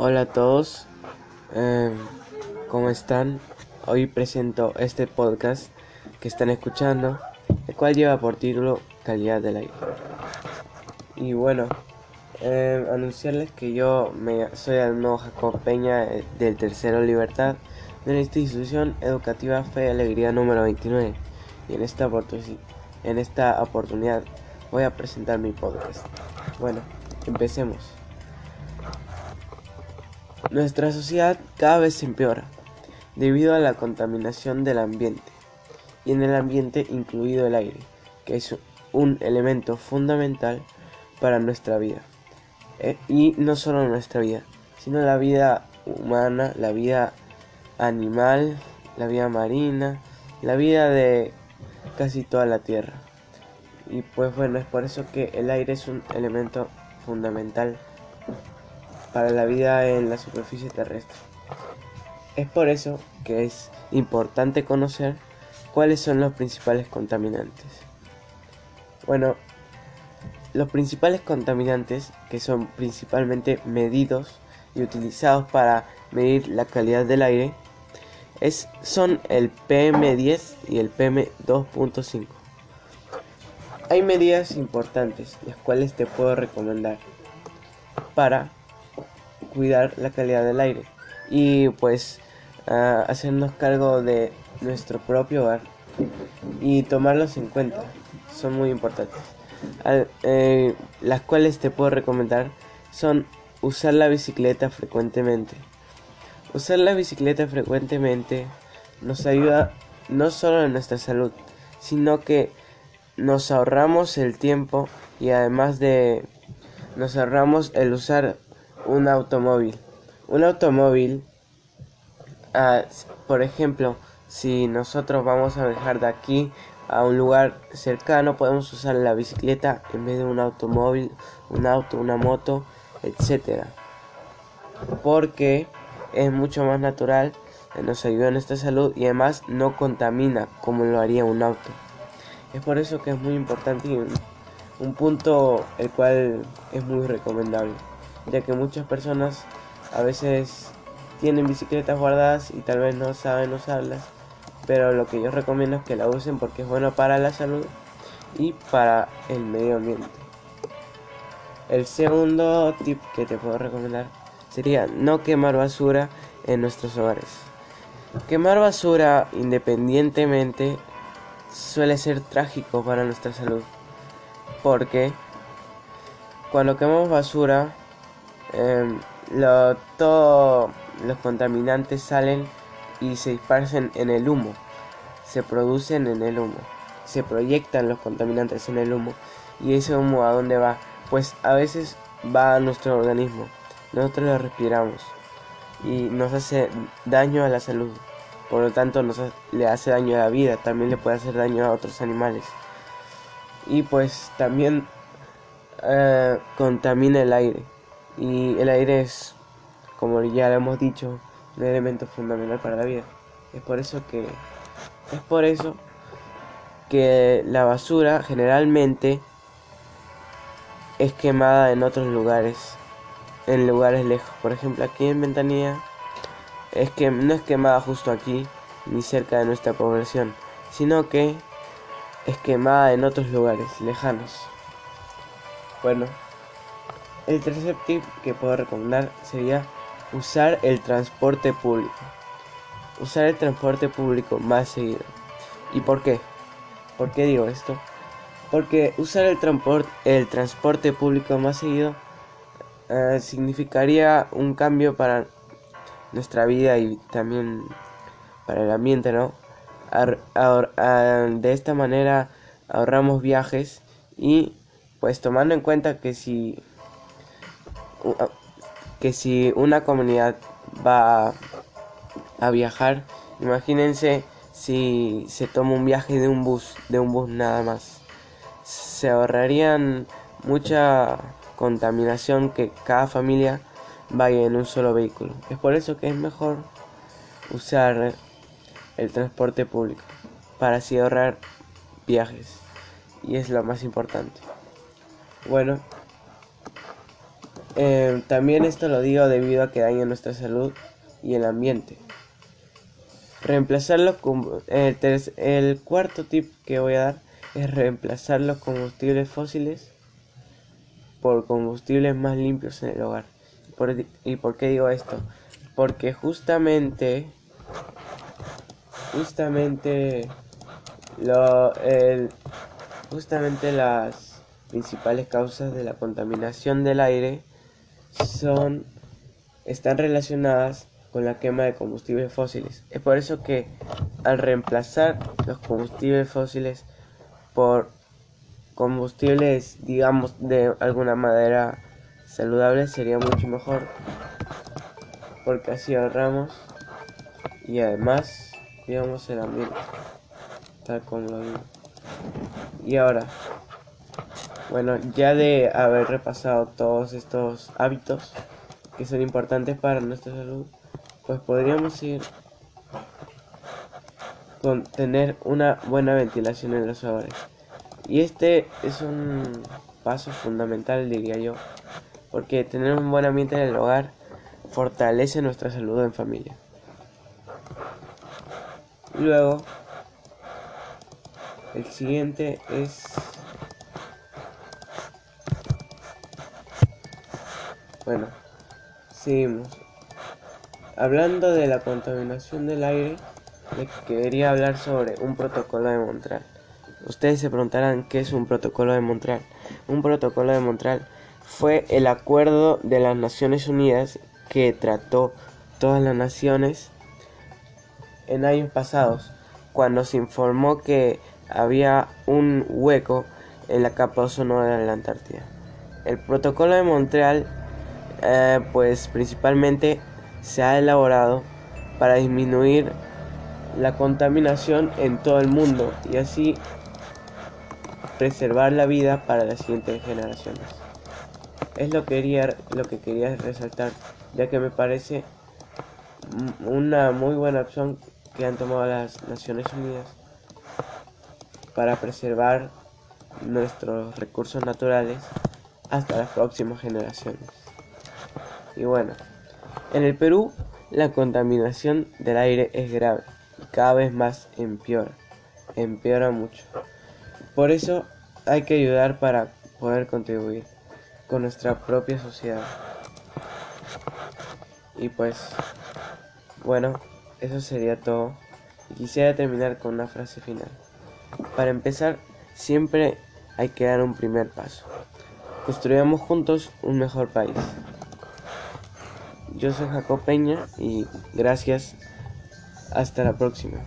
Hola a todos, eh, ¿cómo están? Hoy presento este podcast que están escuchando, el cual lleva por título Calidad del aire. Y bueno, eh, anunciarles que yo me, soy alumno Jacob Peña eh, del Tercero Libertad de la institución educativa Fe y Alegría número 29. Y en esta oportunidad voy a presentar mi podcast. Bueno, empecemos. Nuestra sociedad cada vez se empeora debido a la contaminación del ambiente y en el ambiente incluido el aire, que es un elemento fundamental para nuestra vida. Eh, y no solo nuestra vida, sino la vida humana, la vida animal, la vida marina, la vida de casi toda la Tierra. Y pues bueno, es por eso que el aire es un elemento fundamental para la vida en la superficie terrestre. Es por eso que es importante conocer cuáles son los principales contaminantes. Bueno, los principales contaminantes, que son principalmente medidos y utilizados para medir la calidad del aire, es, son el PM10 y el PM2.5. Hay medidas importantes, las cuales te puedo recomendar para cuidar la calidad del aire y pues uh, hacernos cargo de nuestro propio hogar y tomarlos en cuenta. Son muy importantes. Eh, las cuales te puedo recomendar son usar la bicicleta frecuentemente. Usar la bicicleta frecuentemente nos ayuda no solo en nuestra salud, sino que nos ahorramos el tiempo y además de nos ahorramos el usar un automóvil. Un automóvil, ah, por ejemplo, si nosotros vamos a viajar de aquí a un lugar cercano, podemos usar la bicicleta en vez de un automóvil, un auto, una moto, etcétera. Porque es mucho más natural, nos ayuda en nuestra salud y además no contamina como lo haría un auto. Es por eso que es muy importante y un, un punto el cual es muy recomendable, ya que muchas personas a veces tienen bicicletas guardadas y tal vez no saben usarlas, pero lo que yo recomiendo es que la usen porque es bueno para la salud y para el medio ambiente. El segundo tip que te puedo recomendar sería no quemar basura en nuestros hogares. Quemar basura independientemente suele ser trágico para nuestra salud. Porque cuando quemamos basura, em, todos los contaminantes salen y se dispersan en el humo. Se producen en el humo. Se proyectan los contaminantes en el humo. ¿Y ese humo a dónde va? Pues a veces va a nuestro organismo. Nosotros lo respiramos. Y nos hace daño a la salud por lo tanto nos le hace daño a la vida, también le puede hacer daño a otros animales. Y pues también eh, contamina el aire. Y el aire es, como ya lo hemos dicho, un elemento fundamental para la vida. Es por eso que es por eso que la basura generalmente es quemada en otros lugares, en lugares lejos. Por ejemplo, aquí en Ventanilla es que no es quemada justo aquí ni cerca de nuestra población, sino que es quemada en otros lugares lejanos. Bueno, el tercer tip que puedo recomendar sería usar el transporte público. Usar el transporte público más seguido. ¿Y por qué? ¿Por qué digo esto? Porque usar el, transporte, el transporte público más seguido eh, significaría un cambio para nuestra vida y también para el ambiente, ¿no? de esta manera ahorramos viajes y pues tomando en cuenta que si que si una comunidad va a viajar, imagínense si se toma un viaje de un bus, de un bus nada más. Se ahorrarían mucha contaminación que cada familia vaya en un solo vehículo. Es por eso que es mejor usar el transporte público para así ahorrar viajes y es lo más importante. Bueno, Eh, también esto lo digo debido a que daña nuestra salud y el ambiente. Reemplazar los el, el cuarto tip que voy a dar es reemplazar los combustibles fósiles por combustibles más limpios en el hogar. ¿Y por qué digo esto? Porque justamente, justamente, lo, el, justamente las principales causas de la contaminación del aire son están relacionadas con la quema de combustibles fósiles. Es por eso que al reemplazar los combustibles fósiles por combustibles, digamos, de alguna manera saludable sería mucho mejor porque así ahorramos y además digamos el ambiente tal como lo digo y ahora bueno ya de haber repasado todos estos hábitos que son importantes para nuestra salud pues podríamos ir con tener una buena ventilación en los hogares y este es un paso fundamental, diría yo, porque tener un buen ambiente en el hogar fortalece nuestra salud en familia. Luego, el siguiente es Bueno, seguimos. Hablando de la contaminación del aire, les quería hablar sobre un protocolo de Montreal. Ustedes se preguntarán qué es un protocolo de Montreal. Un protocolo de Montreal fue el acuerdo de las Naciones Unidas que trató todas las naciones en años pasados, cuando se informó que había un hueco en la capa ozono de la Antártida. El protocolo de Montreal, eh, pues principalmente se ha elaborado para disminuir la contaminación en todo el mundo y así preservar la vida para las siguientes generaciones. Es lo que quería, lo que quería resaltar, ya que me parece una muy buena opción que han tomado las Naciones Unidas para preservar nuestros recursos naturales hasta las próximas generaciones. Y bueno, en el Perú la contaminación del aire es grave y cada vez más empeora, empeora mucho. Por eso hay que ayudar para poder contribuir con nuestra propia sociedad. Y pues, bueno, eso sería todo. Y quisiera terminar con una frase final. Para empezar, siempre hay que dar un primer paso. Construyamos juntos un mejor país. Yo soy Jacob Peña y gracias. Hasta la próxima.